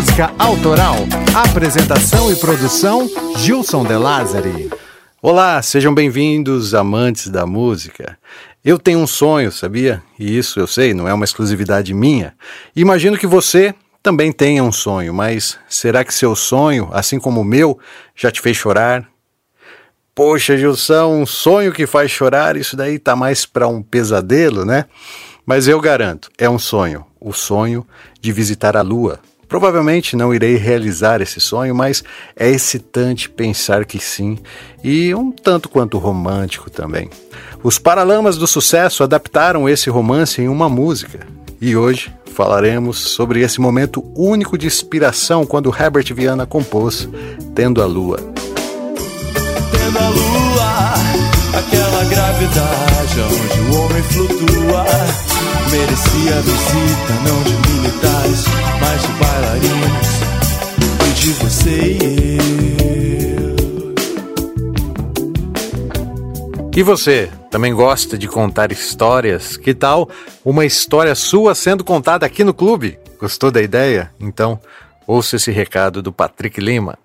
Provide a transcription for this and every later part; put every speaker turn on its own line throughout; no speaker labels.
Música Autoral. Apresentação e produção Gilson De Lázari.
Olá, sejam bem-vindos, amantes da música. Eu tenho um sonho, sabia? E isso eu sei, não é uma exclusividade minha. Imagino que você também tenha um sonho, mas será que seu sonho, assim como o meu, já te fez chorar? Poxa, Gilson, um sonho que faz chorar, isso daí tá mais para um pesadelo, né? Mas eu garanto, é um sonho, o sonho de visitar a Lua. Provavelmente não irei realizar esse sonho, mas é excitante pensar que sim, e um tanto quanto romântico também. Os Paralamas do Sucesso adaptaram esse romance em uma música, e hoje falaremos sobre esse momento único de inspiração quando Herbert Viana compôs Tendo a Lua.
Tendo a lua, aquela gravidade onde o homem flutua merecia visita não de militares, mas de bailarinos e de você e
eu. E você, também gosta de contar histórias? Que tal uma história sua sendo contada aqui no clube? Gostou da ideia? Então, ouça esse recado do Patrick Lima.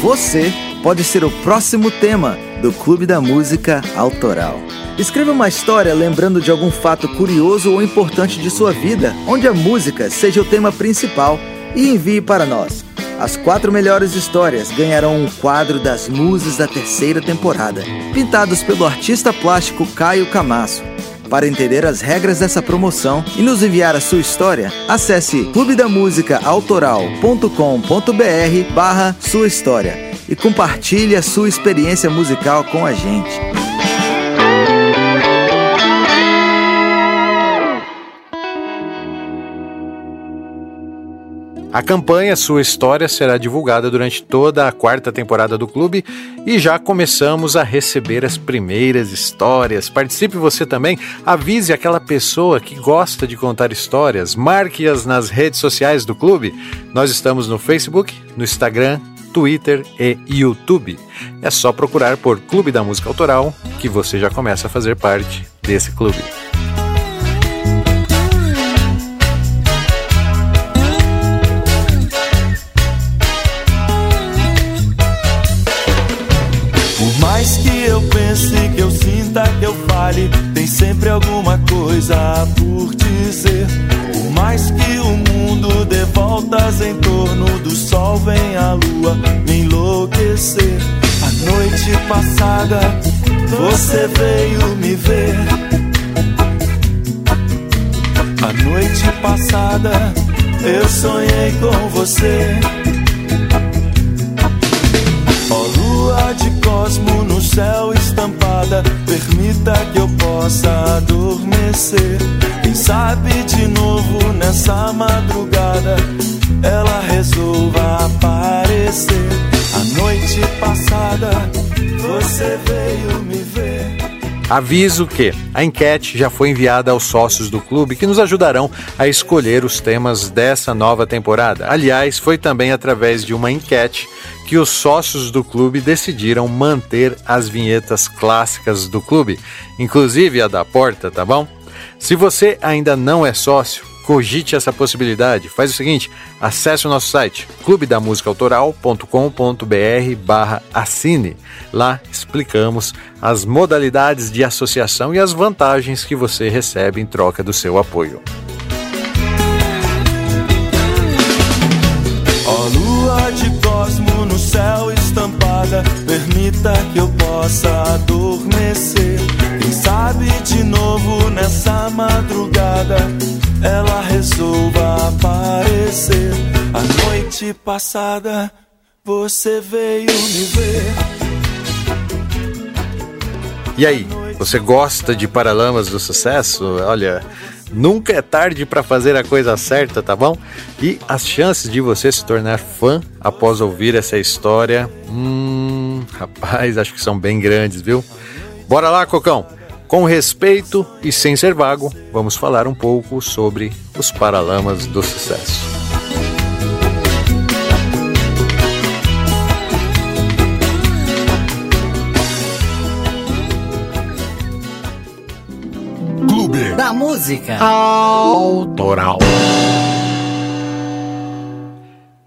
Você pode ser o próximo tema do Clube da Música Autoral. Escreva uma história lembrando de algum fato curioso ou importante de sua vida, onde a música seja o tema principal, e envie para nós. As quatro melhores histórias ganharão um quadro das Musas da terceira temporada, pintados pelo artista plástico Caio Camasso. Para entender as regras dessa promoção e nos enviar a sua história, acesse clubedamusicaautoral.com.br barra sua história e compartilhe a sua experiência musical com a gente.
A campanha Sua História será divulgada durante toda a quarta temporada do clube e já começamos a receber as primeiras histórias. Participe você também, avise aquela pessoa que gosta de contar histórias, marque-as nas redes sociais do clube. Nós estamos no Facebook, no Instagram, Twitter e YouTube. É só procurar por Clube da Música Autoral que você já começa a fazer parte desse clube.
que eu sinta, que eu fale, tem sempre alguma coisa por dizer. Por mais que o mundo dê voltas em torno vem a lua me enlouquecer. A noite passada você veio me ver. A noite passada eu sonhei com você. Ó oh, lua de cosmo no céu estampada, permita que eu possa adormecer. Quem sabe de novo nessa madrugada ela resolva aparecer. A noite passada você veio me ver.
Aviso que a enquete já foi enviada aos sócios do clube que nos ajudarão a escolher os temas dessa nova temporada. Aliás, foi também através de uma enquete que os sócios do clube decidiram manter as vinhetas clássicas do clube, inclusive a da porta, tá bom? Se você ainda não é sócio, cogite essa possibilidade. Faz o seguinte, acesse o nosso site clubedamusicaautoral.com.br barra assine. Lá explicamos as modalidades de associação e as vantagens que você recebe em troca do seu apoio.
Ó lua de cosmo no céu estampada, permita que eu possa adormecer. Quem sabe de novo nessa madrugada ela resolva aparecer. A noite passada você veio me ver.
E aí, você gosta de Paralamas do Sucesso? Olha, nunca é tarde para fazer a coisa certa, tá bom? E as chances de você se tornar fã após ouvir essa história, hum, rapaz, acho que são bem grandes, viu? Bora lá, Cocão! Com respeito e sem ser vago, vamos falar um pouco sobre os Paralamas do Sucesso.
Clube da Música Autoral.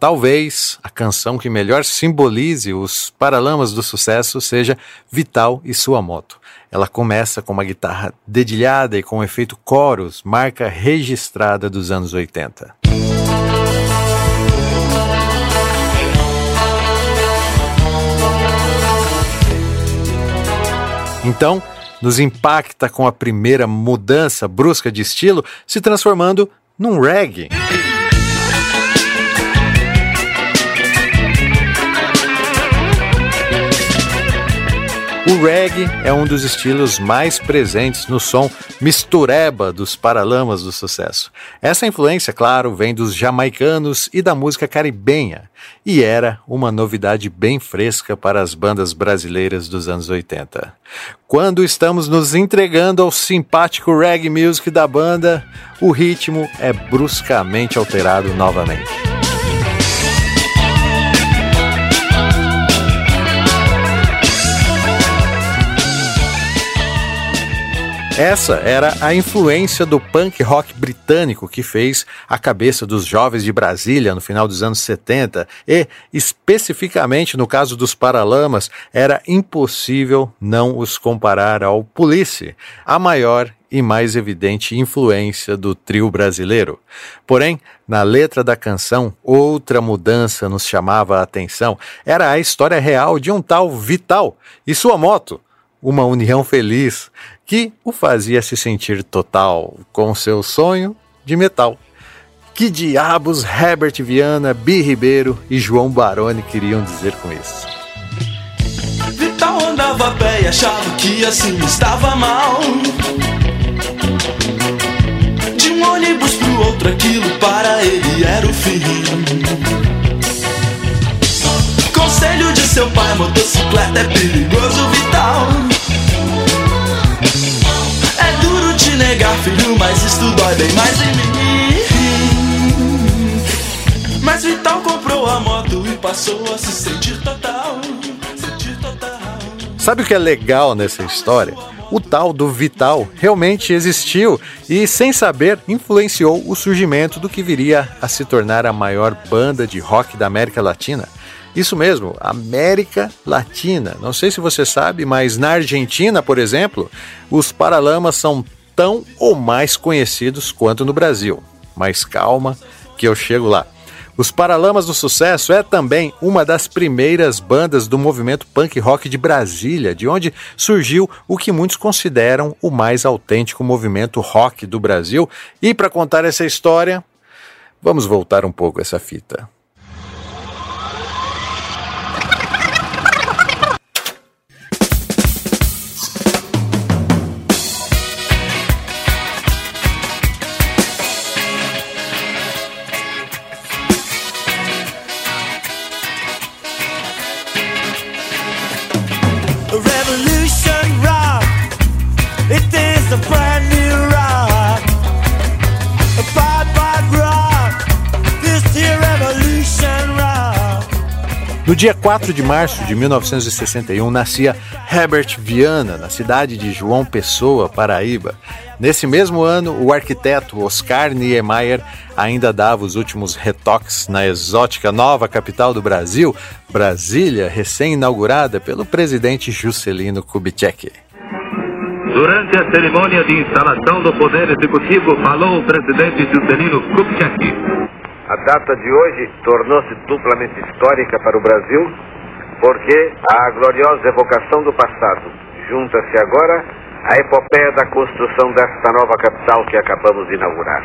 talvez a canção que melhor simbolize os paralamas do sucesso seja Vital e sua moto. Ela começa com uma guitarra dedilhada e com um efeito coros, marca registrada dos anos 80. Então, nos impacta com a primeira mudança brusca de estilo, se transformando num reggae. O reggae é um dos estilos mais presentes no som mistureba dos paralamas do sucesso. Essa influência, claro, vem dos jamaicanos e da música caribenha, e era uma novidade bem fresca para as bandas brasileiras dos anos 80. Quando estamos nos entregando ao simpático reggae music da banda, o ritmo é bruscamente alterado novamente. Essa era a influência do punk rock britânico que fez a cabeça dos jovens de Brasília no final dos anos 70 e, especificamente no caso dos Paralamas, era impossível não os comparar ao Police, a maior e mais evidente influência do trio brasileiro. Porém, na letra da canção, outra mudança nos chamava a atenção. Era a história real de um tal Vital e sua moto uma união feliz que o fazia se sentir total com seu sonho de metal. Que diabos Herbert Viana, Bi Ribeiro e João Baroni queriam dizer com isso?
Vital andava a pé e achava que assim estava mal. De um ônibus pro outro, aquilo para ele era o fim. Conselho de seu pai, motocicleta é perigoso, Vital. Mas isso dói bem mais em mim. Mas Vital comprou a moto e passou a se sentir total. Sentir total.
Sabe o que é legal nessa história? O tal do Vital realmente existiu e, sem saber, influenciou o surgimento do que viria a se tornar a maior banda de rock da América Latina. Isso mesmo, América Latina. Não sei se você sabe, mas na Argentina, por exemplo, os Paralamas são tão ou mais conhecidos quanto no Brasil. Mas calma, que eu chego lá. Os Paralamas do Sucesso é também uma das primeiras bandas do movimento punk rock de Brasília, de onde surgiu o que muitos consideram o mais autêntico movimento rock do Brasil. E para contar essa história, vamos voltar um pouco essa fita. Dia 4 de março de 1961, nascia Herbert Viana, na cidade de João Pessoa, Paraíba. Nesse mesmo ano, o arquiteto Oscar Niemeyer ainda dava os últimos retoques na exótica nova capital do Brasil, Brasília, recém-inaugurada pelo presidente Juscelino Kubitschek.
Durante a cerimônia de instalação do Poder Executivo, falou o presidente Juscelino Kubitschek.
A data de hoje tornou-se duplamente histórica para o Brasil, porque a gloriosa evocação do passado junta-se agora à epopeia da construção desta nova capital que acabamos de inaugurar.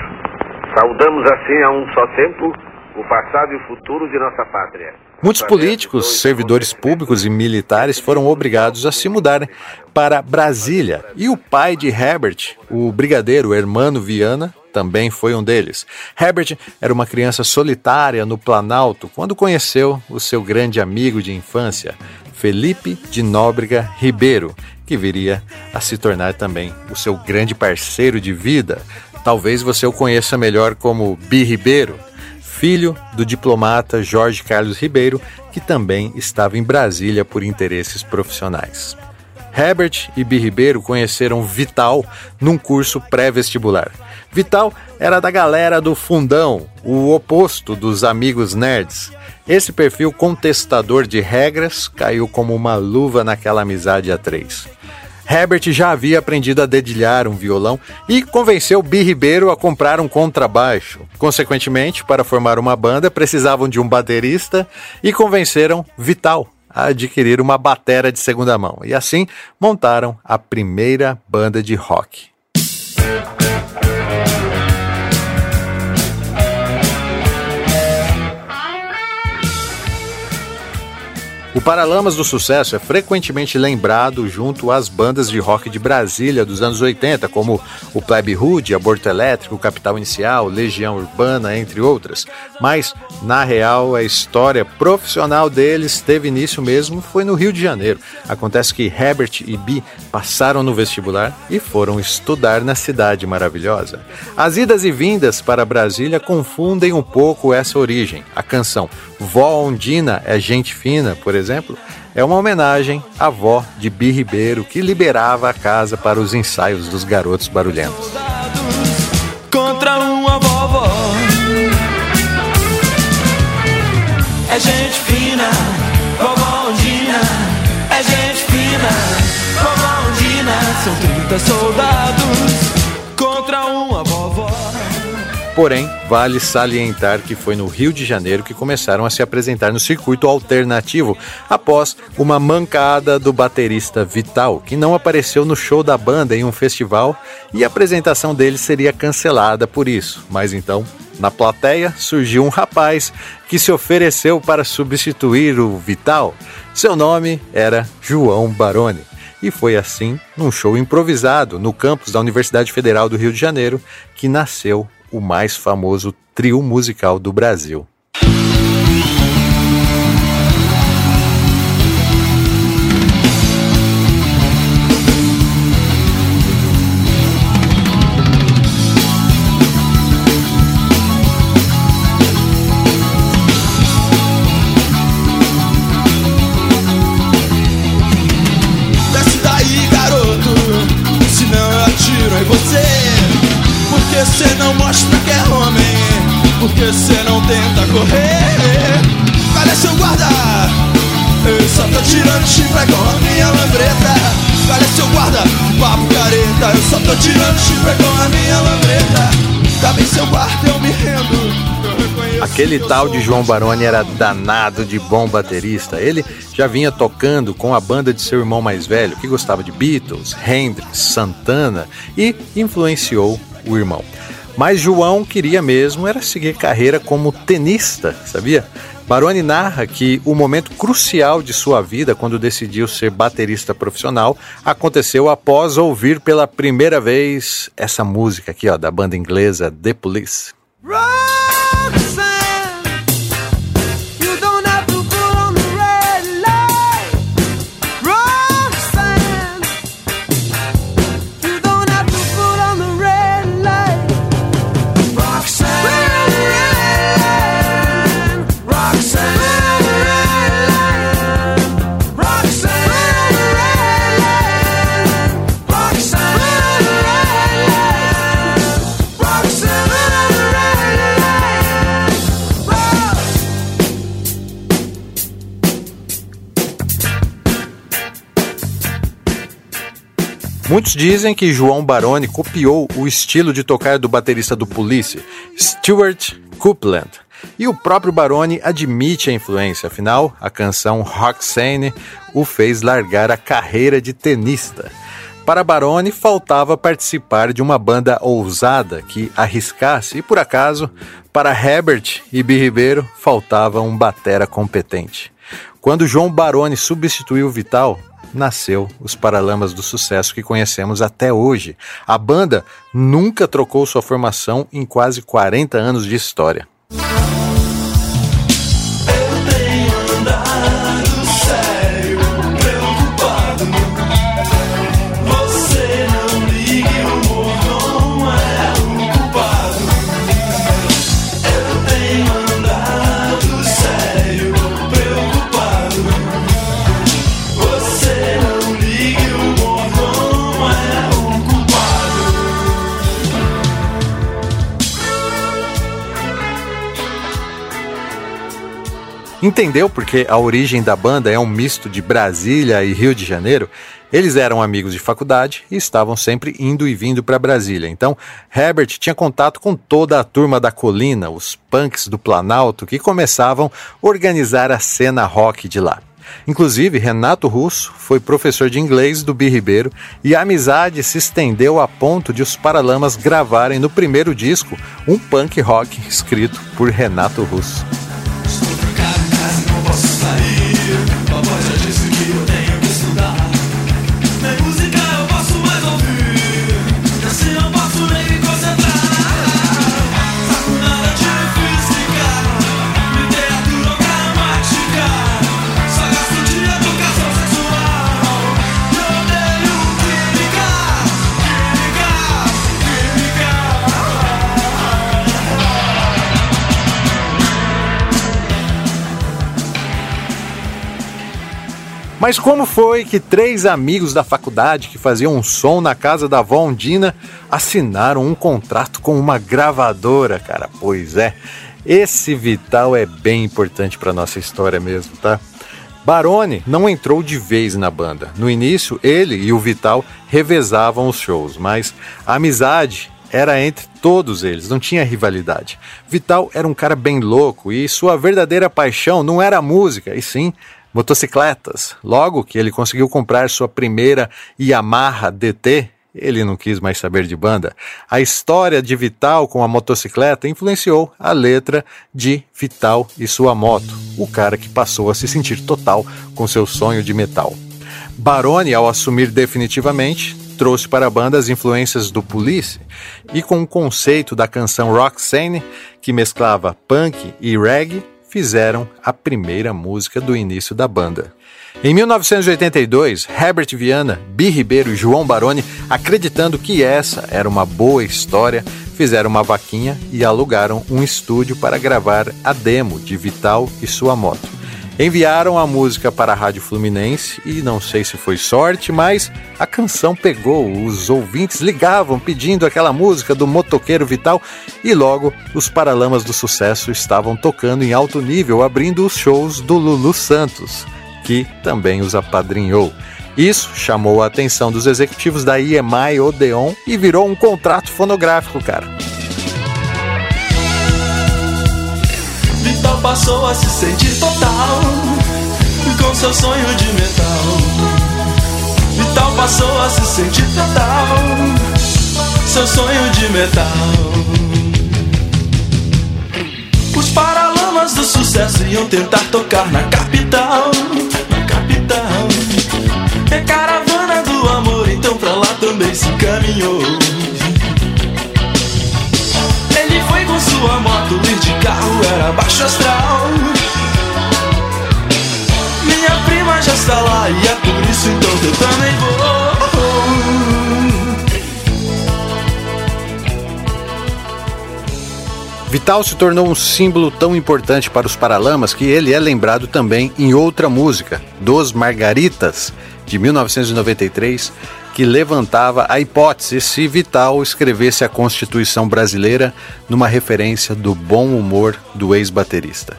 Saudamos assim a um só tempo o passado e o futuro de nossa pátria.
Muitos políticos, servidores públicos e militares foram obrigados a se mudarem para Brasília. E o pai de Herbert, o brigadeiro Hermano Viana, também foi um deles. Herbert era uma criança solitária no Planalto quando conheceu o seu grande amigo de infância, Felipe de Nóbrega Ribeiro, que viria a se tornar também o seu grande parceiro de vida. Talvez você o conheça melhor como Bi Ribeiro, filho do diplomata Jorge Carlos Ribeiro, que também estava em Brasília por interesses profissionais. Herbert e Bi Ribeiro conheceram Vital num curso pré-vestibular. Vital era da galera do fundão, o oposto dos amigos nerds. Esse perfil contestador de regras caiu como uma luva naquela amizade a três. Herbert já havia aprendido a dedilhar um violão e convenceu Bi Ribeiro a comprar um contrabaixo. Consequentemente, para formar uma banda, precisavam de um baterista e convenceram Vital a adquirir uma batera de segunda mão. E assim montaram a primeira banda de rock. O Paralamas do Sucesso é frequentemente lembrado junto às bandas de rock de Brasília dos anos 80, como o Plebe Hood, Aborto Elétrico, Capital Inicial, Legião Urbana, entre outras. Mas, na real, a história profissional deles teve início mesmo foi no Rio de Janeiro. Acontece que Herbert e Bi passaram no vestibular e foram estudar na cidade maravilhosa. As idas e vindas para Brasília confundem um pouco essa origem. A canção Vó Ondina é Gente Fina, por exemplo, é uma homenagem à avó de Bi Ribeiro, que liberava a casa para os ensaios dos garotos barulhentos.
Contra uma vovó. É gente fina, vovó Ondina. É gente fina, vovó Ondina. São 30 soldados
Porém, vale salientar que foi no Rio de Janeiro que começaram a se apresentar no circuito alternativo após uma mancada do baterista Vital, que não apareceu no show da banda em um festival e a apresentação dele seria cancelada por isso. Mas então, na plateia surgiu um rapaz que se ofereceu para substituir o Vital. Seu nome era João Baroni. E foi assim, num show improvisado no campus da Universidade Federal do Rio de Janeiro, que nasceu o mais famoso trio musical do Brasil.
Eu só tô tirando com a minha lambreta Tá bem seu guarda, eu me rendo
Aquele tal de João Baroni era danado de bom baterista. Ele já vinha tocando com a banda de seu irmão mais velho, que gostava de Beatles, Hendrix, Santana e influenciou o irmão. Mas João queria mesmo era seguir carreira como tenista, sabia? Baroni narra que o momento crucial de sua vida, quando decidiu ser baterista profissional, aconteceu após ouvir pela primeira vez essa música aqui, ó, da banda inglesa The Police. Muitos dizem que João Baroni copiou o estilo de tocar do baterista do Police, Stuart Copeland. E o próprio Baroni admite a influência, afinal, a canção Roxane o fez largar a carreira de tenista. Para Baroni, faltava participar de uma banda ousada que arriscasse, e por acaso, para Herbert e Bi Ribeiro, faltava um batera competente. Quando João Baroni substituiu Vital, nasceu os Paralamas do Sucesso que conhecemos até hoje. A banda nunca trocou sua formação em quase 40 anos de história. Entendeu porque a origem da banda é um misto de Brasília e Rio de Janeiro? Eles eram amigos de faculdade e estavam sempre indo e vindo para Brasília. Então, Herbert tinha contato com toda a turma da colina, os punks do Planalto, que começavam a organizar a cena rock de lá. Inclusive, Renato Russo foi professor de inglês do Bi Ribeiro e a amizade se estendeu a ponto de os Paralamas gravarem no primeiro disco um punk rock escrito por Renato Russo. Mas como foi que três amigos da faculdade que faziam um som na casa da avó Ondina assinaram um contrato com uma gravadora, cara? Pois é, esse Vital é bem importante para nossa história mesmo, tá? Barone não entrou de vez na banda. No início, ele e o Vital revezavam os shows, mas a amizade era entre todos eles, não tinha rivalidade. Vital era um cara bem louco e sua verdadeira paixão não era a música, e sim motocicletas. Logo que ele conseguiu comprar sua primeira Yamaha DT, ele não quis mais saber de banda. A história de Vital com a motocicleta influenciou a letra de Vital e sua moto, o cara que passou a se sentir total com seu sonho de metal. Barone, ao assumir definitivamente, trouxe para a banda as influências do Police e com o conceito da canção Roxane, que mesclava punk e reggae, fizeram a primeira música do início da banda. Em 1982, Herbert Viana, Bi Ribeiro e João Baroni, acreditando que essa era uma boa história, fizeram uma vaquinha e alugaram um estúdio para gravar a demo de Vital e sua moto. Enviaram a música para a Rádio Fluminense e não sei se foi sorte, mas a canção pegou. Os ouvintes ligavam pedindo aquela música do motoqueiro Vital e logo os Paralamas do Sucesso estavam tocando em alto nível, abrindo os shows do Lulu Santos, que também os apadrinhou. Isso chamou a atenção dos executivos da EMI Odeon e virou um contrato fonográfico, cara.
Vital passou a se sentir total com seu sonho de metal. Vital passou a se sentir total, seu sonho de metal. Os paralamas do sucesso iam tentar tocar na capital, na capital. E a caravana do amor então pra lá também se encaminhou. Eu também vou.
Vital se tornou um símbolo tão importante para os Paralamas que ele é lembrado também em outra música, Dos Margaritas, de 1993, que levantava a hipótese se Vital escrevesse a Constituição brasileira numa referência do bom humor do ex-baterista.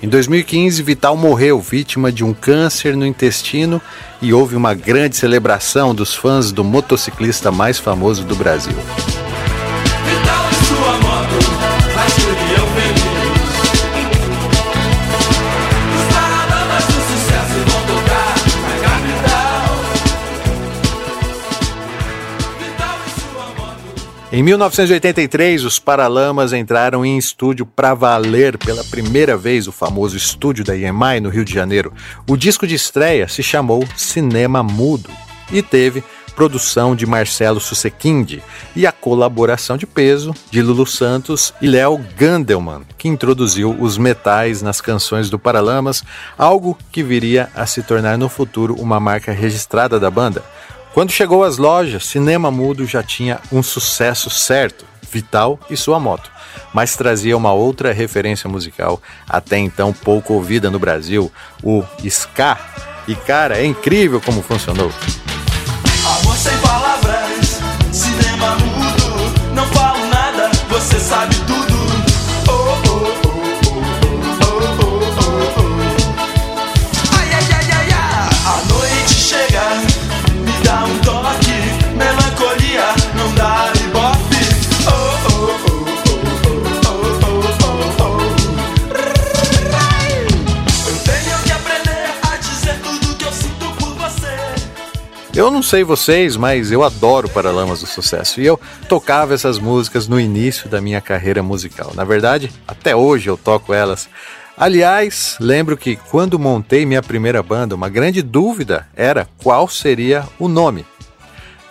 Em 2015, Vital morreu vítima de um câncer no intestino e houve uma grande celebração dos fãs do motociclista mais famoso do Brasil. Em 1983, os Paralamas entraram em estúdio para valer pela primeira vez o famoso estúdio da EMI no Rio de Janeiro. O disco de estreia se chamou Cinema Mudo e teve produção de Marcelo Susequinde e a colaboração de peso de Lulu Santos e Léo Gandelman, que introduziu os metais nas canções do Paralamas, algo que viria a se tornar no futuro uma marca registrada da banda. Quando chegou às lojas, Cinema Mudo já tinha um sucesso certo, Vital e sua moto, mas trazia uma outra referência musical, até então pouco ouvida no Brasil, o ska. E cara, é incrível como funcionou.
Amor sem palavras,
Eu não sei vocês, mas eu adoro Paralamas do Sucesso e eu tocava essas músicas no início da minha carreira musical. Na verdade, até hoje eu toco elas. Aliás, lembro que quando montei minha primeira banda, uma grande dúvida era qual seria o nome.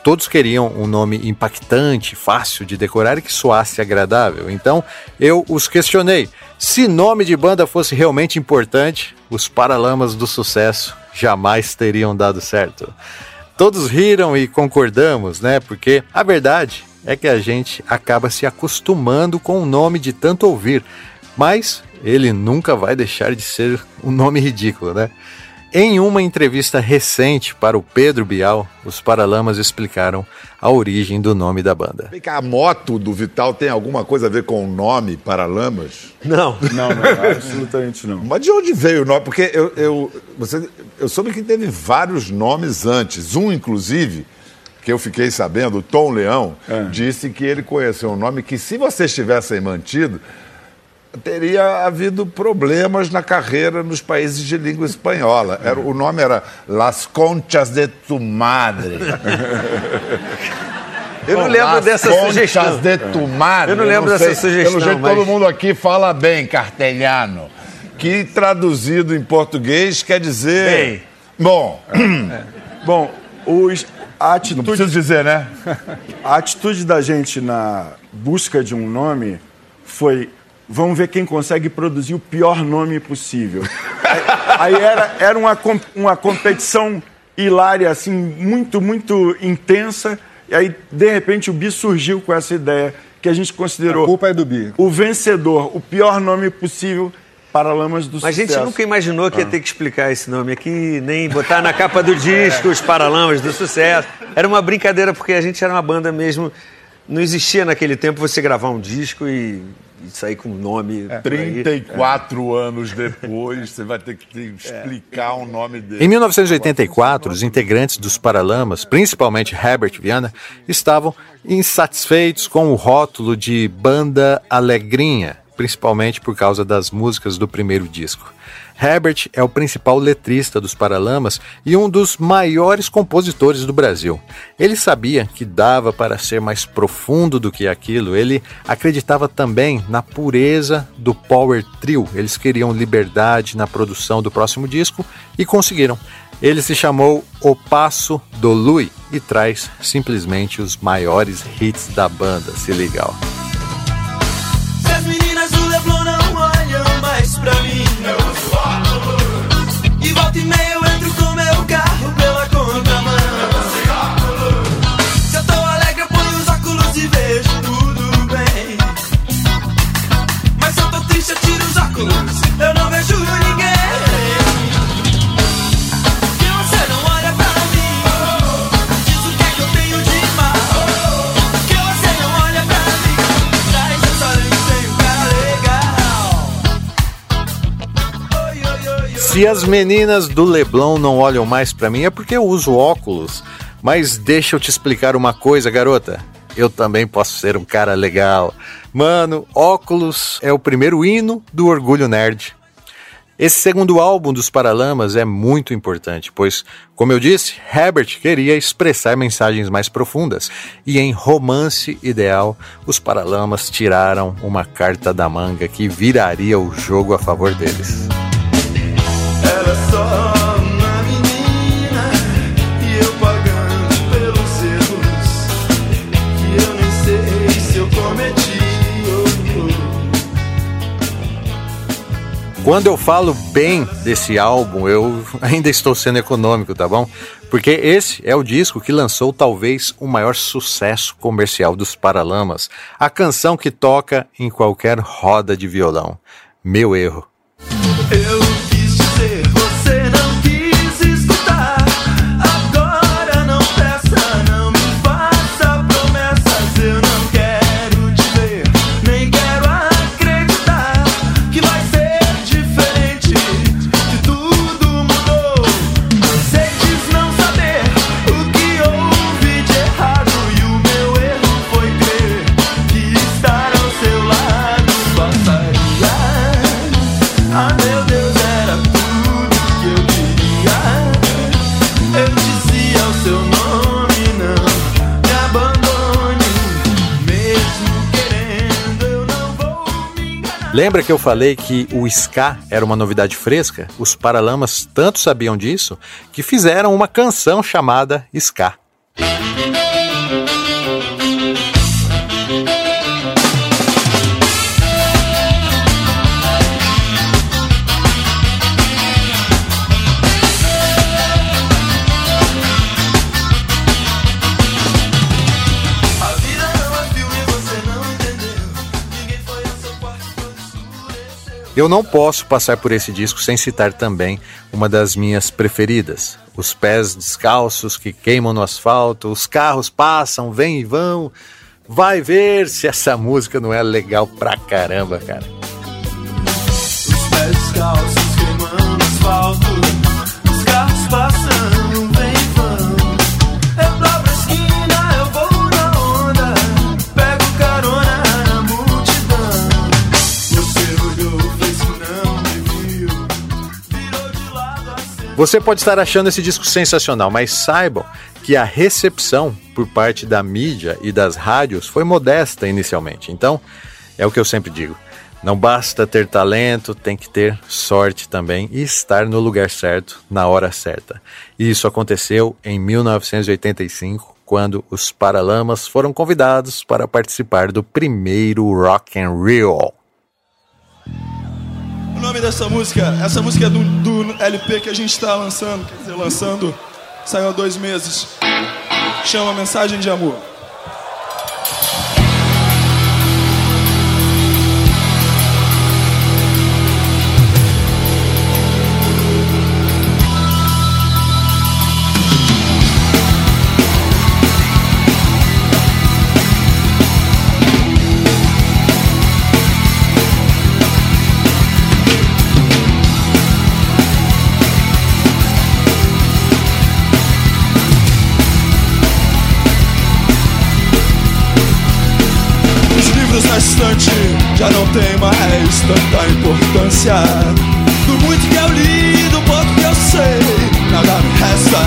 Todos queriam um nome impactante, fácil de decorar e que soasse agradável. Então eu os questionei. Se nome de banda fosse realmente importante, os Paralamas do Sucesso jamais teriam dado certo. Todos riram e concordamos, né? Porque a verdade é que a gente acaba se acostumando com o nome de tanto ouvir, mas ele nunca vai deixar de ser um nome ridículo, né? Em uma entrevista recente para o Pedro Bial, os Paralamas explicaram a origem do nome da banda.
Vem cá, a moto do Vital tem alguma coisa a ver com o nome Paralamas?
Não.
Não, não, absolutamente não.
Mas de onde veio o nome? Porque eu, eu, você, eu soube que teve vários nomes antes. Um, inclusive, que eu fiquei sabendo, o Tom Leão,
É.
disse que ele conheceu um nome que, se vocês tivessem mantido, teria havido problemas na carreira nos países de língua espanhola. Era, o nome era Las Conchas de tu Madre.
Eu não lembro
Las
dessa
Conchas
sugestão.
de tu Madre.
Eu não lembro dessa sugestão,
Pelo jeito,
mas-
todo mundo aqui fala bem castelhano. Que traduzido em português quer dizer.
Bem.
Bom,
Bom, os, a
não
atitude
preciso dizer, né?
A atitude da gente na busca de um nome foi vamos ver quem consegue produzir o pior nome possível. Aí era, era uma, uma competição hilária, assim, muito, muito intensa. E aí, de repente, o Bi surgiu com essa ideia que a gente considerou
A culpa é do Bi.
o vencedor, o pior nome possível para Lamas do
Mas a
Sucesso.
gente nunca imaginou que ia ter que explicar esse nome aqui, nem botar na capa do disco os Paralamas do Sucesso. Era uma brincadeira, porque a gente era uma banda mesmo. Não existia naquele tempo você gravar um disco e, e sair com um nome. aí.
34 anos depois, você vai ter que te explicar o nome dele.
Em 1984, os integrantes dos Paralamas, principalmente Herbert Viana, estavam insatisfeitos com o rótulo de banda alegrinha, principalmente por causa das músicas do primeiro disco. Herbert é o principal letrista dos Paralamas e um dos maiores compositores do Brasil. Ele sabia que dava para ser mais profundo do que aquilo. Ele acreditava também na pureza do Power Trio. Eles queriam liberdade na produção do próximo disco e conseguiram. Ele se chamou O Passo do Lui e traz simplesmente os maiores hits da banda. Se liga.
E Se
as meninas do Leblon não olham mais pra mim é porque eu uso óculos. Mas deixa eu te explicar uma coisa, garota. Eu também posso ser um cara legal. Mano, óculos é o primeiro hino do orgulho nerd. Esse segundo álbum dos Paralamas é muito importante, pois, como eu disse, Herbert queria expressar mensagens mais profundas. E em Romance Ideal, os Paralamas tiraram uma carta da manga que viraria o jogo a favor deles. Quando eu falo bem desse álbum, eu ainda estou sendo econômico, tá bom? Porque esse é o disco que lançou talvez o maior sucesso comercial dos Paralamas, a canção que toca em qualquer roda de violão. Meu erro.
Eu
Lembra que eu falei que o ska era uma novidade fresca? Os Paralamas tanto sabiam disso que fizeram uma canção chamada Ska. Eu não posso passar por esse disco sem citar também uma das minhas preferidas. Os pés descalços que queimam no asfalto, os carros passam, vêm e vão. Vai ver se essa música não é legal pra caramba, cara.
Os pés descalços queimando asfalto,
Você pode estar achando esse disco sensacional, mas saibam que a recepção por parte da mídia e das rádios foi modesta inicialmente. Então, é o que eu sempre digo. Não basta ter talento, tem que ter sorte também e estar no lugar certo, na hora certa. E isso aconteceu em 1985, quando os Paralamas foram convidados para participar do primeiro Rock and Roll.
O nome dessa música, essa música é do, do LP que a gente está lançando, quer dizer, lançando, saiu há dois meses. Chama Mensagem de Amor. Já não tem mais tanta importância. Do muito que eu li, do pouco que eu sei, nada me resta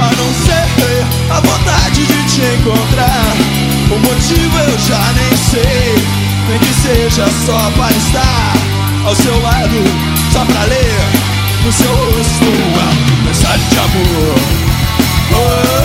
a não ser a vontade de te encontrar. O motivo eu já nem sei, nem que seja só para estar ao seu lado, só pra ler no seu rosto uma mensagem de amor. Oh,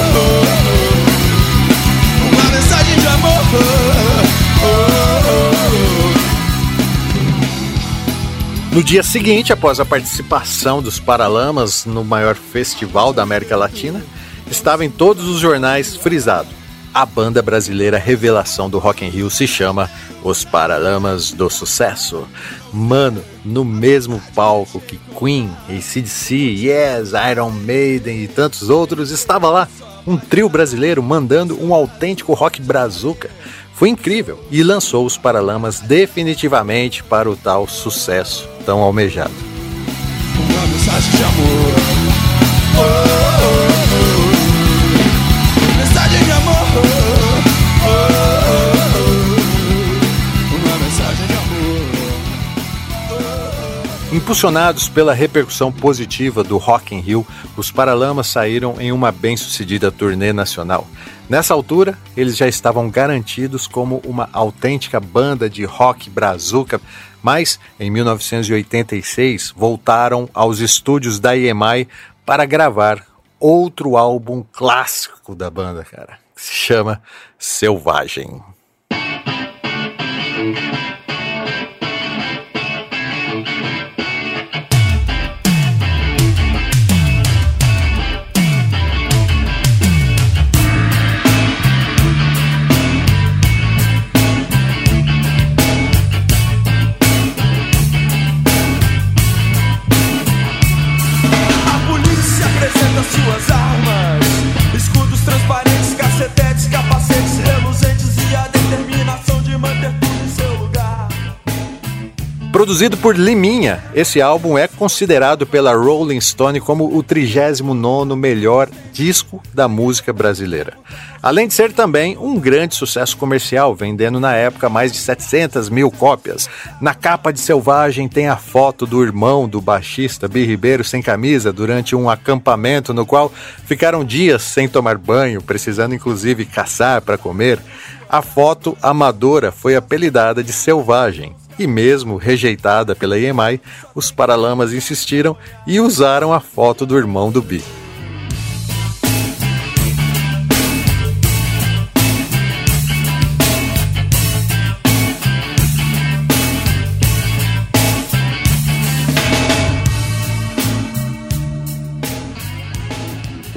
No dia seguinte, após a participação dos Paralamas no maior festival da América Latina, estava em todos os jornais frisado. A banda brasileira revelação do Rock in Rio se chama Os Paralamas do Sucesso. Mano, no mesmo palco que Queen, ACDC, Yes, Iron Maiden e tantos outros, estava lá um trio brasileiro mandando um autêntico rock brazuca foi incrível e lançou os Paralamas definitivamente para o tal sucesso tão almejado.
Uma mensagem de amor. Oh, oh, oh. Mensagem de amor.
Impulsionados pela repercussão positiva do Rock in Rio, os Paralamas saíram em uma bem-sucedida turnê nacional. Nessa altura, eles já estavam garantidos como uma autêntica banda de rock brazuca, mas em 1986 voltaram aos estúdios da EMI para gravar outro álbum clássico da banda, cara, que se chama Selvagem. Produzido por Liminha, esse álbum é considerado pela Rolling Stone como o 39 melhor disco da música brasileira. Além de ser também um grande sucesso comercial, vendendo na época mais de 700 mil cópias. Na capa de Selvagem tem a foto do irmão do baixista Bi Ribeiro sem camisa durante um acampamento no qual ficaram dias sem tomar banho, precisando inclusive caçar para comer. A foto amadora foi apelidada de Selvagem E mesmo rejeitada pela EMI, os Paralamas insistiram e usaram a foto do irmão do Bi.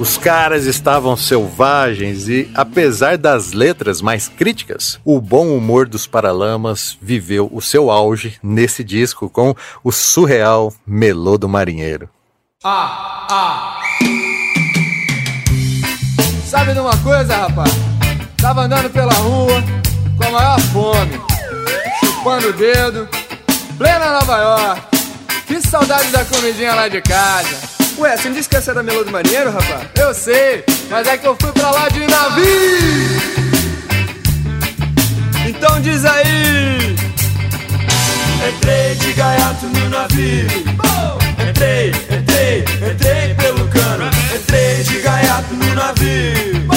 Os caras estavam selvagens e, apesar das letras mais críticas, o bom humor dos Paralamas viveu o seu auge nesse disco com o surreal Melô do Marinheiro.
Ah, ah. Sabe de uma coisa, rapaz? Tava andando pela rua com a maior fome, chupando o dedo, plena Nova York. Que saudade da comidinha lá de casa.
Ué, você não disse que essa era Melô do Marinheiro, rapaz?
Eu sei, mas é que eu fui pra lá de navio!
Então diz aí!
Entrei de gaiato no navio Entrei, entrei, entrei pelo cano Entrei de gaiato no navio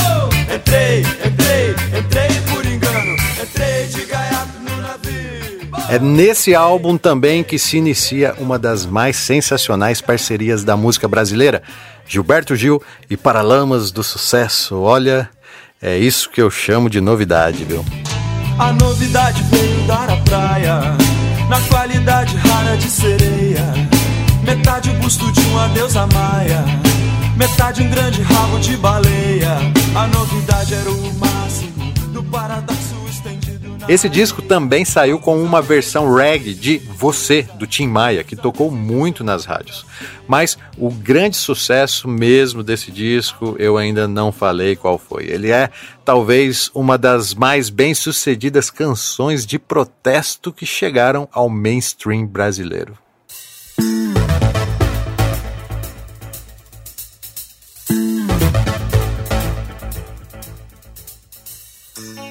entrei, entrei
É nesse álbum também que se inicia uma das mais sensacionais parcerias da música brasileira. Gilberto Gil e Paralamas do Sucesso. Olha, é isso que eu chamo de novidade, viu?
A novidade veio dar a praia Na qualidade rara de sereia Metade o busto de uma deusa maia Metade um grande rabo de baleia A novidade era o
Esse disco também saiu com uma versão reggae de Você, do Tim Maia, que tocou muito nas rádios. Mas o grande sucesso mesmo desse disco eu ainda não falei qual foi. Ele é talvez uma das mais bem-sucedidas canções de protesto que chegaram ao mainstream brasileiro.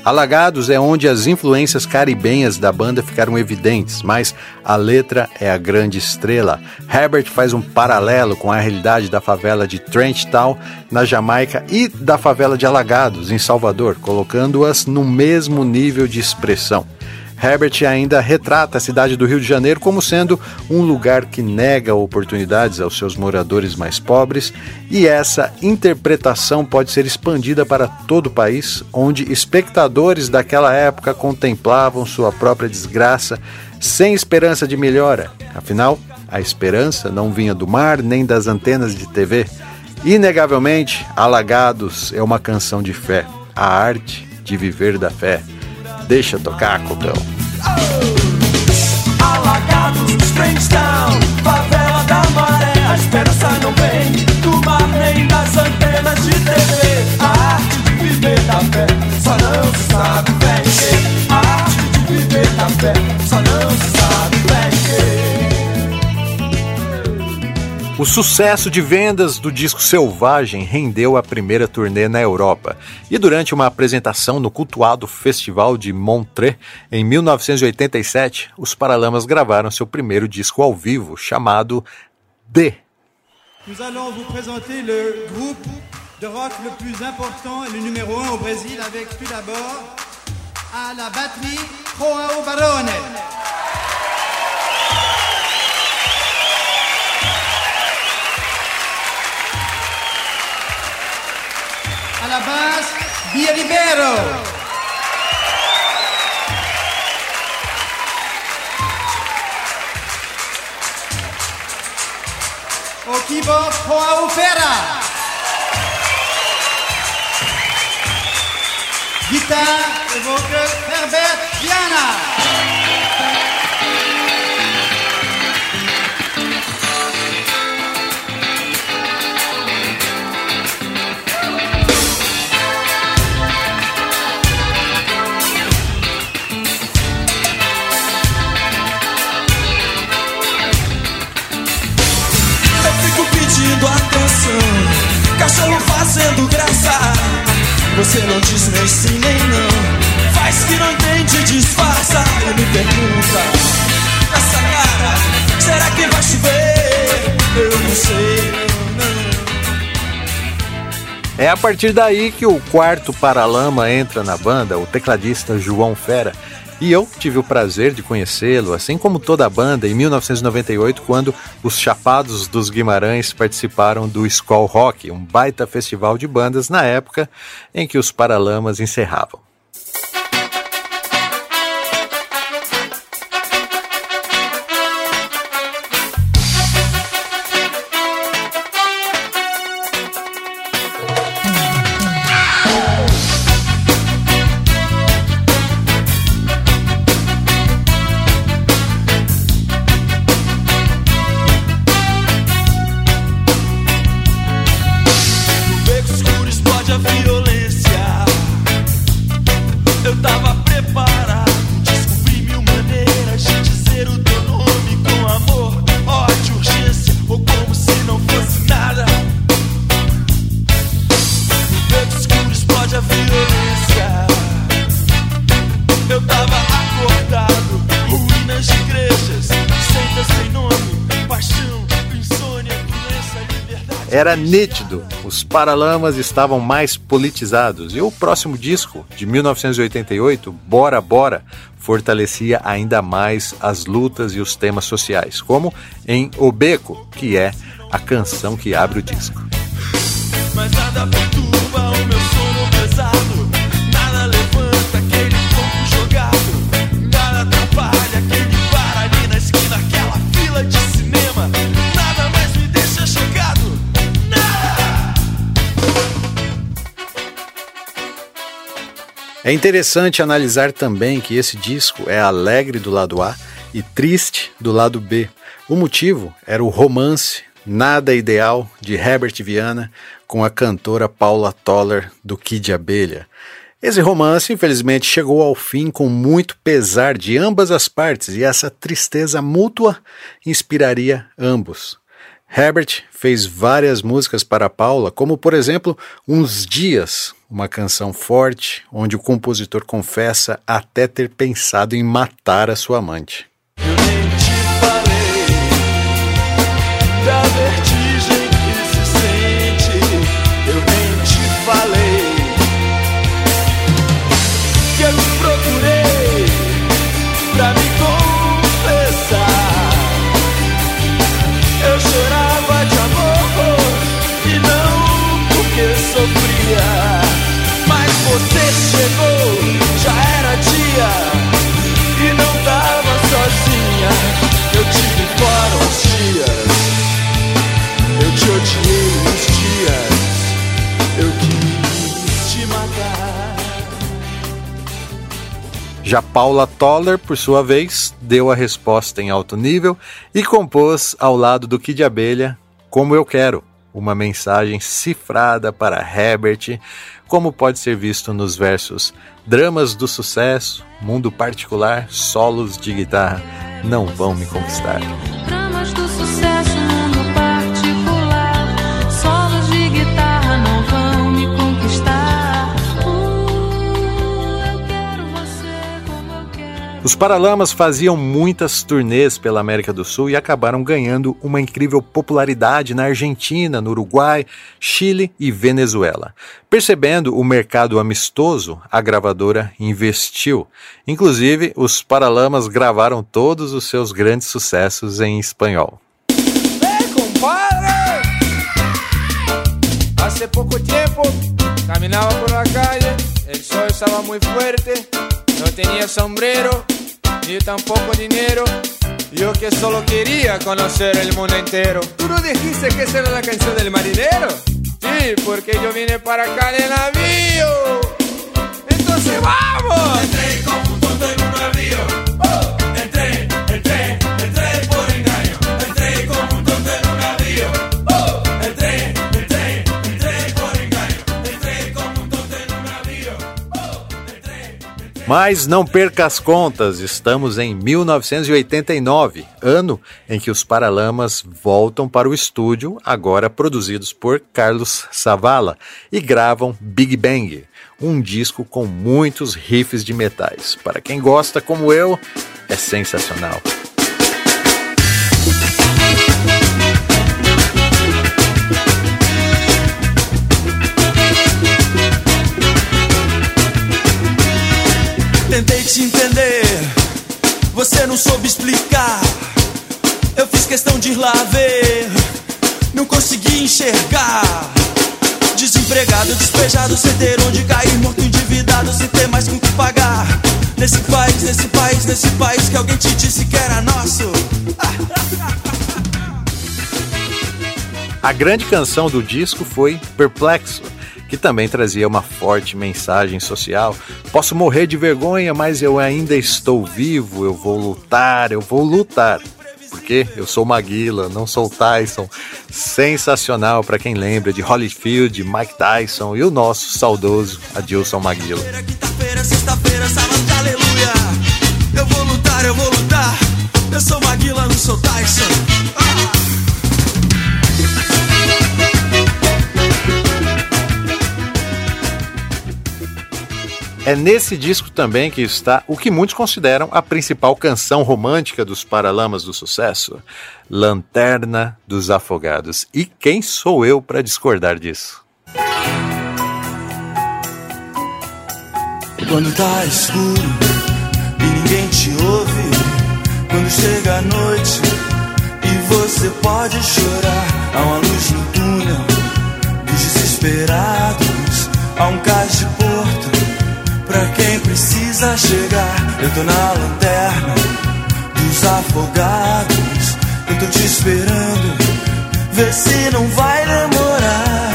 Alagados é onde as influências caribenhas da banda ficaram evidentes, mas a letra é a grande estrela. Herbert faz um paralelo com a realidade da favela de Trench Town, na Jamaica, e da favela de Alagados, em Salvador, colocando-as no mesmo nível de expressão. Herbert ainda retrata a cidade do Rio de Janeiro como sendo um lugar que nega oportunidades aos seus moradores mais pobres, e essa interpretação pode ser expandida para todo o país, onde espectadores daquela época contemplavam sua própria desgraça sem esperança de melhora. Afinal, a esperança não vinha do mar nem das antenas de TV. Inegavelmente, Alagados é uma canção de fé, a arte de viver da fé. Deixa tocar, Cocão.
Alagados, Strange Town, favela da maré. A esperança não vem do mar nem das antenas de TV. A arte de viver da fé só não se sabe fé em quê. A arte de viver da fé só não se sabe fé em quê.
O sucesso de vendas do disco Selvagem rendeu a primeira turnê na Europa. E durante uma apresentação no cultuado Festival de Montreux, em 1987, os Paralamas gravaram seu primeiro disco ao vivo, chamado D.
Nous allons vous présenter le groupe de rock le plus important et le numéro un au Brésil avec tout d'abord à la batterie Joao Barone. Basse, Bia Ribeiro. Au keyboard, Joao Ferra. Guitare et vocal, Herbert Viana.
Partir daí que o quarto Paralama entra na banda, o tecladista João Fera, E eu tive o prazer de conhecê-lo, assim como toda a banda, em 1998, quando os Chapados dos Guimarães participaram do Skull Rock, um baita festival de bandas na época em que os Paralamas encerravam. Nítido, os Paralamas estavam mais politizados e o próximo disco, de 1988, Bora Bora, fortalecia ainda mais as lutas e os temas sociais, como em O Beco, que é a canção que abre o disco. É interessante analisar também que esse disco é alegre do lado A e triste do lado B. O motivo era o romance Nada Ideal de Herbert Viana com a cantora Paula Toller do Kid Abelha. Esse romance, infelizmente, chegou ao fim com muito pesar de ambas as partes e essa tristeza mútua inspiraria ambos. Herbert fez várias músicas para Paula, como por exemplo Uns Dias, uma canção forte onde o compositor confessa até ter pensado em matar a sua amante. Eu nem te falei Já Paula Toller, por sua vez, deu a resposta em alto nível e compôs ao lado do Kid Abelha Como Eu Quero, uma mensagem cifrada para Herbert, como pode ser visto nos versos Dramas do Sucesso, Mundo Particular, Solos de Guitarra, Não Vão Me Conquistar. Os Paralamas faziam muitas turnês pela América do Sul e acabaram ganhando uma incrível popularidade na Argentina, no Uruguai, Chile e Venezuela. Percebendo o mercado amistoso, a gravadora investiu. Inclusive, os Paralamas gravaram todos os seus grandes sucessos em espanhol.
Hey, compadre! Hace pouco tempo, caminhava por la calle, el sol estava muito forte. No tenía sombrero ni tampoco dinero. Yo que solo quería conocer el mundo entero.
¿Tú no dijiste que esa era la canción del marinero?
Sí, porque yo vine para acá en el navío. Entonces vamos.
Entré como un tonto en un navío.
Mas não perca as contas, estamos em 1989, ano em que os Paralamas voltam para o estúdio, agora produzidos por Carlos Savala, e gravam Big Bang, um disco com muitos riffs de metais. Para quem gosta, como eu, é sensacional.
soube explicar. Eu fiz
questão de ir lá ver, não consegui enxergar. Desempregado, despejado, sem ter onde cair, morto, endividado, sem ter mais com que pagar. Nesse país, nesse país, nesse país que alguém te disse que era nosso.
A grande canção do disco foi Perplexo, que também trazia uma forte mensagem social. Posso morrer de vergonha, mas eu ainda estou vivo, eu vou lutar, eu vou lutar. Porque eu sou Maguila, não sou Tyson. Sensacional para quem lembra de Holyfield, Mike Tyson e o nosso saudoso Adilson Maguila.
Quinta-feira, sexta-feira, aleluia. Eu vou lutar, eu vou lutar. Eu sou Maguila, não sou Tyson.
É nesse disco também que está o que muitos consideram a principal canção romântica dos Paralamas do Sucesso, Lanterna dos Afogados. E quem sou eu para discordar disso?
Quando tá escuro e ninguém te ouve, quando chega a noite e você pode chorar, há uma luz no túnel dos desesperados, há um cais de porto pra quem precisa chegar. Eu tô na lanterna dos afogados, eu tô te esperando, vê se não vai demorar.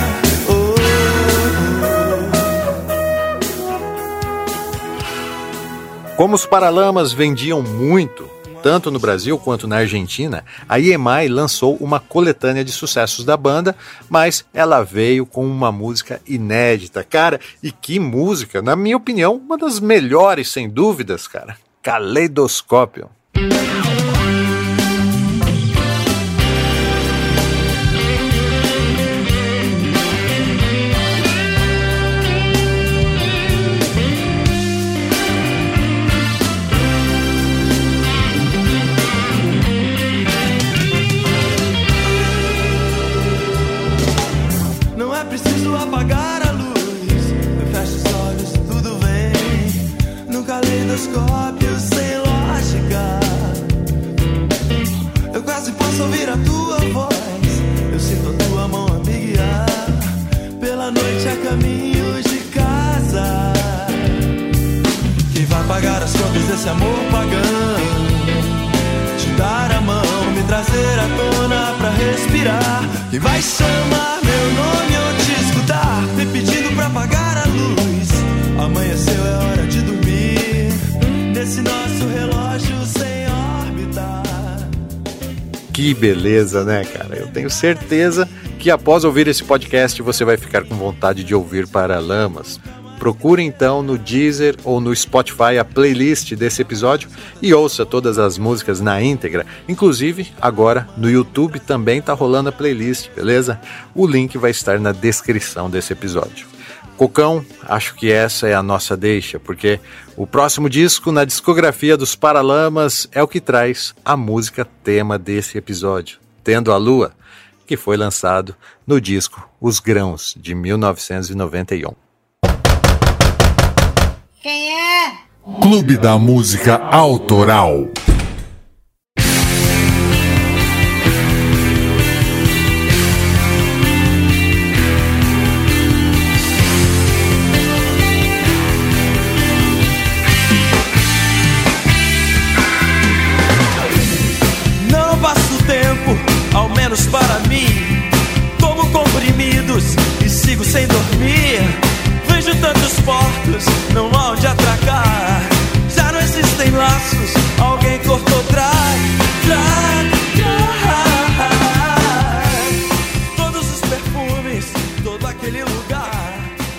Oh,
Como os Paralamas vendiam muito, tanto no Brasil quanto na Argentina, a EMI lançou uma coletânea de sucessos da banda, mas ela veio com uma música inédita, cara. E que música, na minha opinião, uma das melhores, sem dúvidas, cara. Caleidoscópio. Beleza, né, cara? Eu tenho certeza que após ouvir esse podcast você vai ficar com vontade de ouvir Paralamas. Procure então no Deezer ou no Spotify a playlist desse episódio e ouça todas as músicas na íntegra. Inclusive, agora no YouTube também tá rolando a playlist, beleza? O link vai estar na descrição desse episódio. Cocão, acho que essa é a nossa deixa, porque o próximo disco na discografia dos Paralamas é o que traz a música tema desse episódio, Tendo a Lua, que foi lançado no disco Os Grãos, de 1991.
Quem é?
Clube da Música Autoral.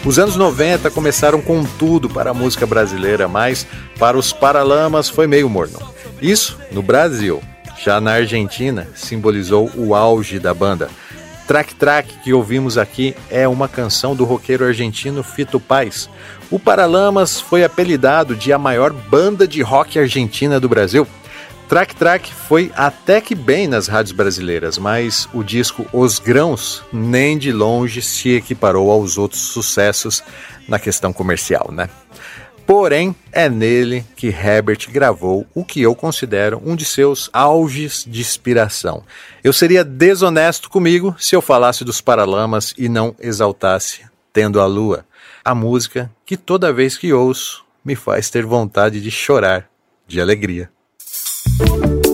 Os
anos 90 começaram com tudo para a música brasileira, mas para os Paralamas foi meio morno. Isso no Brasil. Já na Argentina, simbolizou o auge da banda. Track Track, que ouvimos aqui, é uma canção do roqueiro argentino Fito Paz. O Paralamas foi apelidado de a maior banda de rock argentina do Brasil. Track Track foi até que bem nas rádios brasileiras, mas o disco Os Grãos nem de longe se equiparou aos outros sucessos na questão comercial, né? Porém, é nele que Herbert gravou o que eu considero um de seus auges de inspiração. Eu seria desonesto comigo se eu falasse dos Paralamas e não exaltasse Tendo a Lua, a música que toda vez que ouço me faz ter vontade de chorar de alegria.
Gente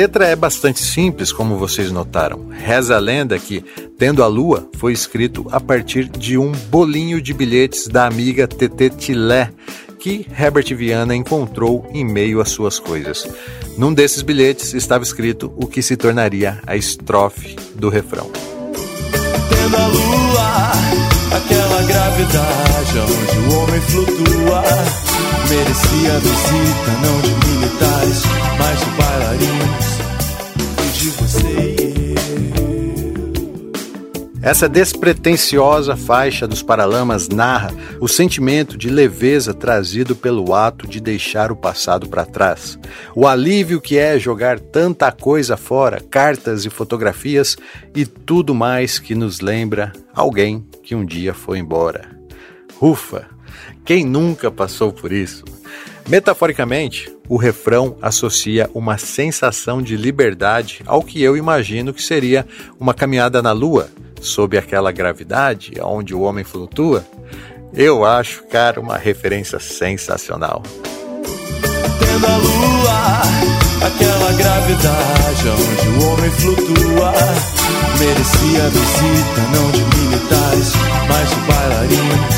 letra é bastante simples, como vocês notaram. Reza a lenda que Tendo a Lua foi escrito a partir de um bolinho de bilhetes da amiga TT Tilé, que Herbert Viana encontrou em meio às suas coisas. Num desses bilhetes estava escrito o que se tornaria a estrofe do refrão.
Tendo a lua Aquela gravidade onde o homem flutua Merecia visita não de militares Mas de bailarinos
Essa despretensiosa faixa dos Paralamas narra o sentimento de leveza trazido pelo ato de deixar o passado para trás. O alívio que é jogar tanta coisa fora, cartas e fotografias e tudo mais que nos lembra alguém que um dia foi embora. Ufa! Quem nunca passou por isso? Metaforicamente, o refrão associa uma sensação de liberdade ao que eu imagino que seria uma caminhada na lua, sob aquela gravidade onde o homem flutua. Eu acho, cara, uma referência sensacional.
Tendo a lua, aquela gravidade onde o homem flutua Merecia visita não de militares, mas de bailarinos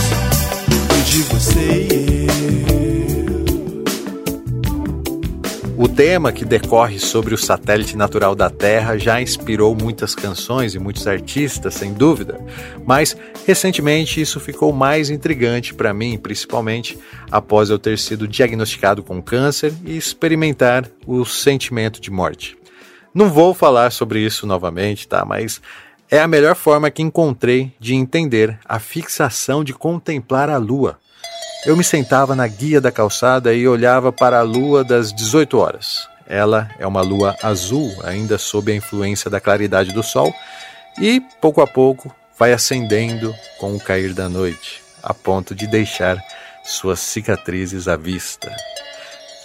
e de você
O tema que decorre sobre o satélite natural da Terra já inspirou muitas canções e muitos artistas, sem dúvida, mas recentemente isso ficou mais intrigante para mim, principalmente após eu ter sido diagnosticado com câncer e experimentar o sentimento de morte. Não vou falar sobre isso novamente, tá? Mas é a melhor forma que encontrei de entender a fixação de contemplar a lua. Eu me sentava na guia da calçada e olhava para a lua das 18 horas. Ela é uma lua azul, ainda sob a influência da claridade do sol, e pouco a pouco vai acendendo com o cair da noite, a ponto de deixar suas cicatrizes à vista.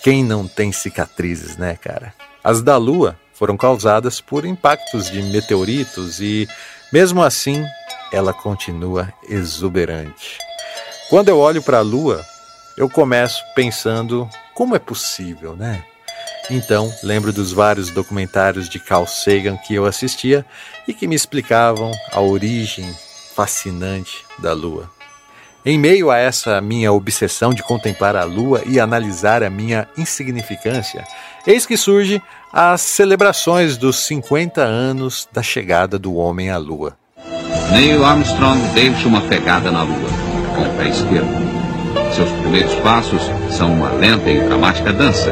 Quem não tem cicatrizes, né, cara? As da lua foram causadas por impactos de meteoritos e, mesmo assim, ela continua exuberante. Quando eu olho para a Lua, eu começo pensando como é possível, né? Então, lembro dos vários documentários de Carl Sagan que eu assistia e que me explicavam a origem fascinante da Lua. Em meio a essa minha obsessão de contemplar a Lua e analisar a minha insignificância, eis que surge as celebrações dos 50 anos da chegada do homem à Lua.
Neil Armstrong deixa uma pegada na Lua, com o pé esquerdo. Seus primeiros passos são uma lenta e dramática dança.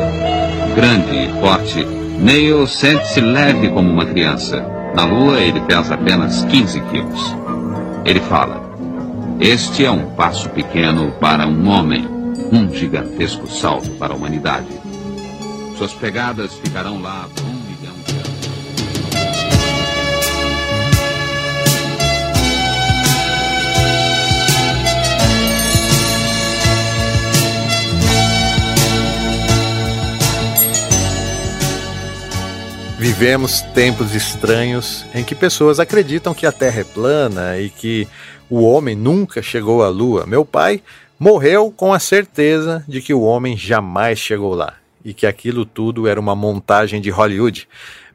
Grande e forte, Neil sente-se leve como uma criança. Na Lua, ele pesa apenas 15 quilos. Ele fala: Este é um passo pequeno para um homem, um gigantesco salto para a humanidade. Suas pegadas ficarão lá
Vivemos tempos estranhos em que pessoas acreditam que a Terra é plana e que o homem nunca chegou à Lua. Meu pai morreu com a certeza de que o homem jamais chegou lá. e que aquilo tudo era uma montagem de Hollywood.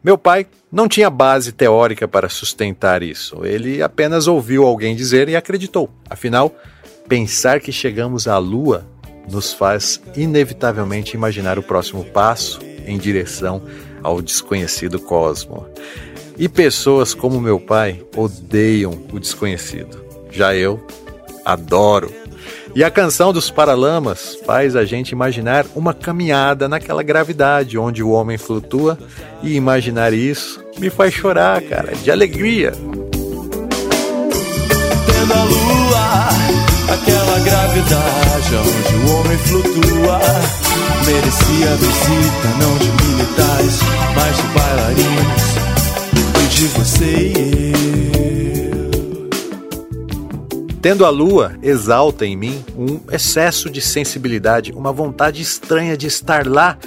Meu pai não tinha base teórica para sustentar isso. Ele apenas ouviu alguém dizer e acreditou. Afinal, pensar que chegamos à Lua nos faz inevitavelmente imaginar o próximo passo em direção ao desconhecido cosmo. E pessoas como meu pai odeiam o desconhecido. Já eu adoro. E a canção dos Paralamas faz a gente imaginar uma caminhada naquela gravidade onde o homem flutua e imaginar isso me faz chorar, cara, de alegria.
Tendo aquela gravidade onde o homem flutua, merecia visita não de militares, mas de bailarinos, e de você e eu.
Tendo a lua exalta em mim um excesso de sensibilidade, uma vontade estranha de estar lá,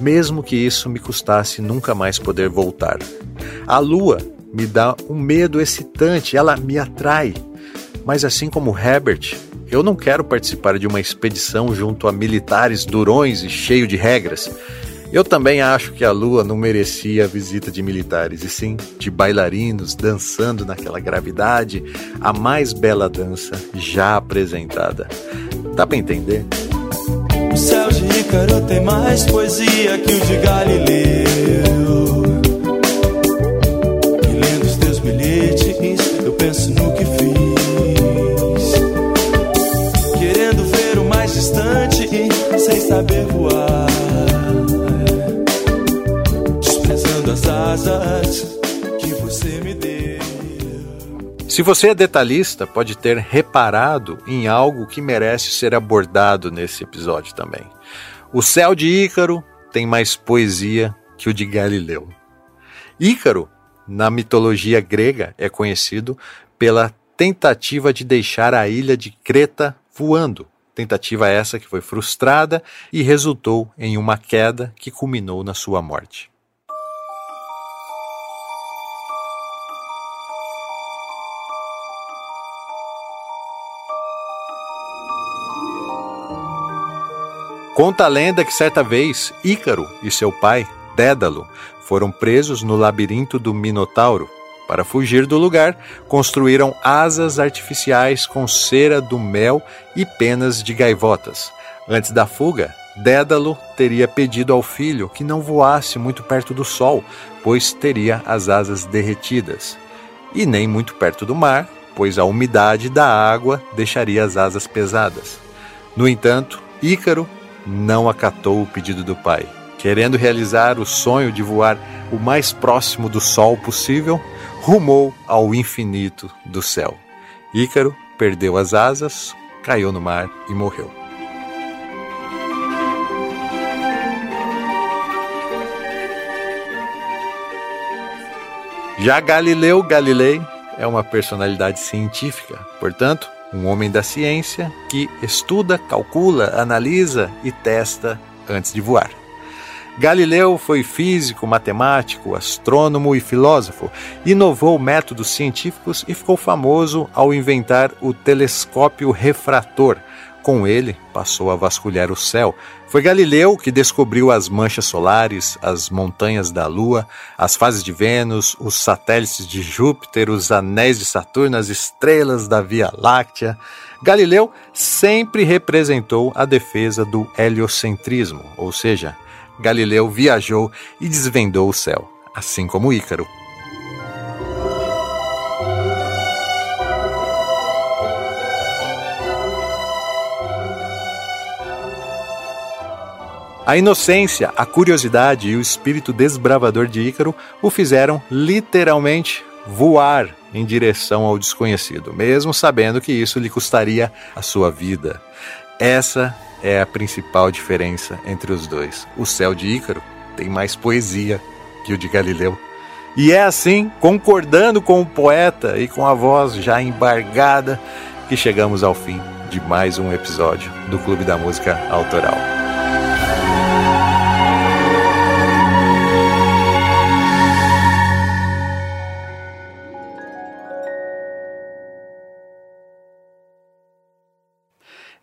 mesmo que isso me custasse nunca mais poder voltar. A lua me dá um medo excitante, ela me atrai. Mas assim como Herbert, eu não quero participar de uma expedição junto a militares durões e cheio de regras. Eu também acho que a Lua não merecia a visita de militares, e sim de bailarinos dançando naquela gravidade, a mais bela dança já apresentada. Dá pra entender?
O céu de Ícaro tem mais poesia que o de Galileu. Saber voar. Desprezando as asas que você me deu.
Se você é detalhista, pode ter reparado em algo que merece ser abordado nesse episódio também. O céu de Ícaro tem mais poesia que o de Galileu. Ícaro, na mitologia grega, é conhecido pela tentativa de deixar a ilha de Creta voando. Tentativa essa que foi frustrada e resultou em uma queda que culminou na sua morte. Conta a lenda que certa vez Ícaro e seu pai, Dédalo, foram presos no labirinto do Minotauro. Para fugir do lugar, construíram asas artificiais com cera do mel e penas de gaivotas. Antes da fuga, Dédalo teria pedido ao filho que não voasse muito perto do sol, pois teria as asas derretidas, e nem muito perto do mar, pois a umidade da água deixaria as asas pesadas. No entanto, Ícaro não acatou o pedido do pai. Querendo realizar o sonho de voar o mais próximo do sol possível, rumou ao infinito do céu. Ícaro perdeu as asas, caiu no mar e morreu. Já Galileu Galilei é uma personalidade científica, portanto, um homem da ciência que estuda, calcula, analisa e testa antes de voar. Galileu foi físico, matemático, astrônomo e filósofo, inovou métodos científicos e ficou famoso ao inventar o telescópio refrator. Com ele, passou a vasculhar o céu. Foi Galileu que descobriu as manchas solares, as montanhas da Lua, as fases de Vênus, os satélites de Júpiter, os anéis de Saturno, as estrelas da Via Láctea. Galileu sempre representou a defesa do heliocentrismo, ou seja, Galileu viajou e desvendou o céu, assim como Ícaro. A inocência, a curiosidade e o espírito desbravador de Ícaro o fizeram literalmente voar em direção ao desconhecido, mesmo sabendo que isso lhe custaria a sua vida. Essa é a principal diferença entre os dois. O céu de Ícaro tem mais poesia que o de Galileu. E é assim, concordando com o poeta e com a voz já embargada, que chegamos ao fim de mais um episódio do Clube da Música Autoral.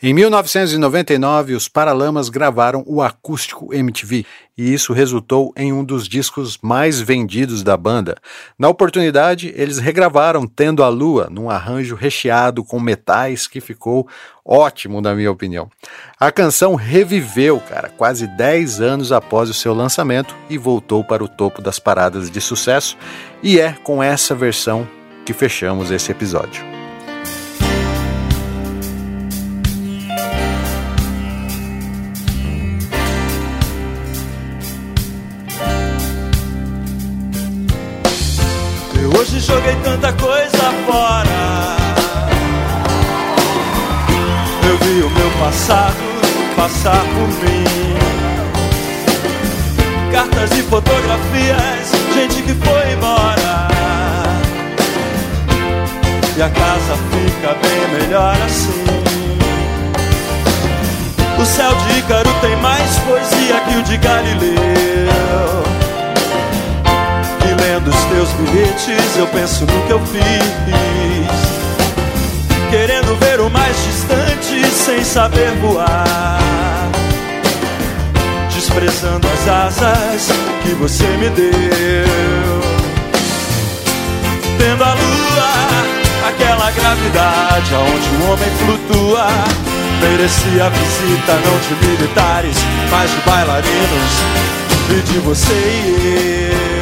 Em 1999, os Paralamas gravaram o acústico MTV e isso resultou em um dos discos mais vendidos da banda. Na oportunidade, eles regravaram Tendo a Lua num arranjo recheado com metais que ficou ótimo, na minha opinião. A canção reviveu, cara, quase 10 anos após o seu lançamento e voltou para o topo das paradas de sucesso, e é com essa versão que fechamos esse episódio.
Joguei tanta coisa fora. Eu vi o meu passado passar por mim. Cartas e fotografias, gente que foi embora. E a casa fica bem melhor assim. O céu de Ícaro tem mais poesia que o de Galileu teus bilhetes, eu penso no que eu fiz. Querendo ver o mais distante sem saber voar. Desprezando as asas que você me deu. Tendo a lua, aquela gravidade aonde o homem flutua. Merecia a visita não de militares, mas de bailarinos e de você e eu.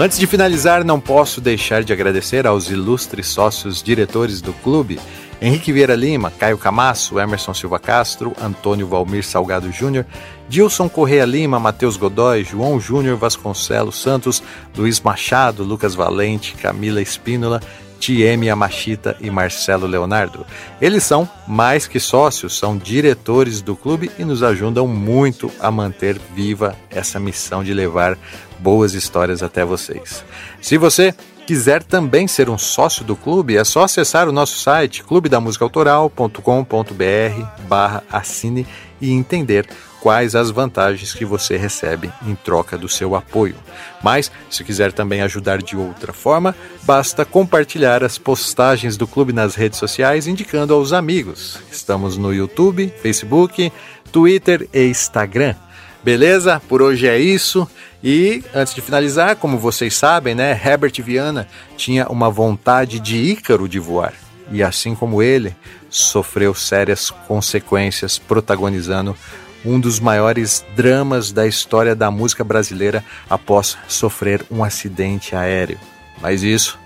Antes de finalizar, não posso deixar de agradecer aos ilustres sócios diretores do clube, Henrique Vieira Lima, Caio Camasso, Emerson Silva Castro, Antônio Valmir Salgado Júnior, Dilson Correia Lima, Matheus Godoy, João Júnior Vasconcelos Santos, Luiz Machado, Lucas Valente, Camila Espínola, Tieme Yamashita e Marcelo Leonardo. Eles são mais que sócios, são diretores do clube e nos ajudam muito a manter viva essa missão de levar boas histórias até vocês. Se você quiser também ser um sócio do clube, é só acessar o nosso site clubedamusicaautoral.com.br barra assine e entender quais as vantagens que você recebe em troca do seu apoio. Mas, se quiser também ajudar de outra forma, basta compartilhar as postagens do clube nas redes sociais indicando aos amigos. Estamos no YouTube, Facebook, Twitter e Instagram. Beleza? Por hoje é isso. E antes de finalizar, como vocês sabem, né, Herbert Viana tinha uma vontade de Ícaro de voar. E assim como ele, sofreu sérias consequências protagonizando um dos maiores dramas da história da música brasileira após sofrer um acidente aéreo. Mas isso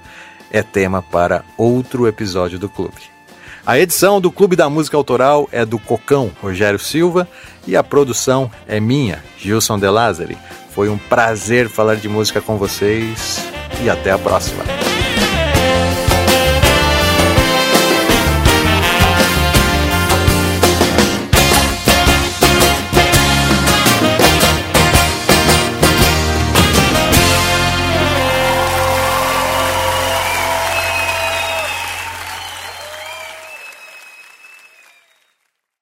é tema para outro episódio do clube. A edição do Clube da Música Autoral é do Cocão Rogério Silva e a produção é minha, Gilson De Lázari. Foi um prazer falar de música com vocês e até a próxima.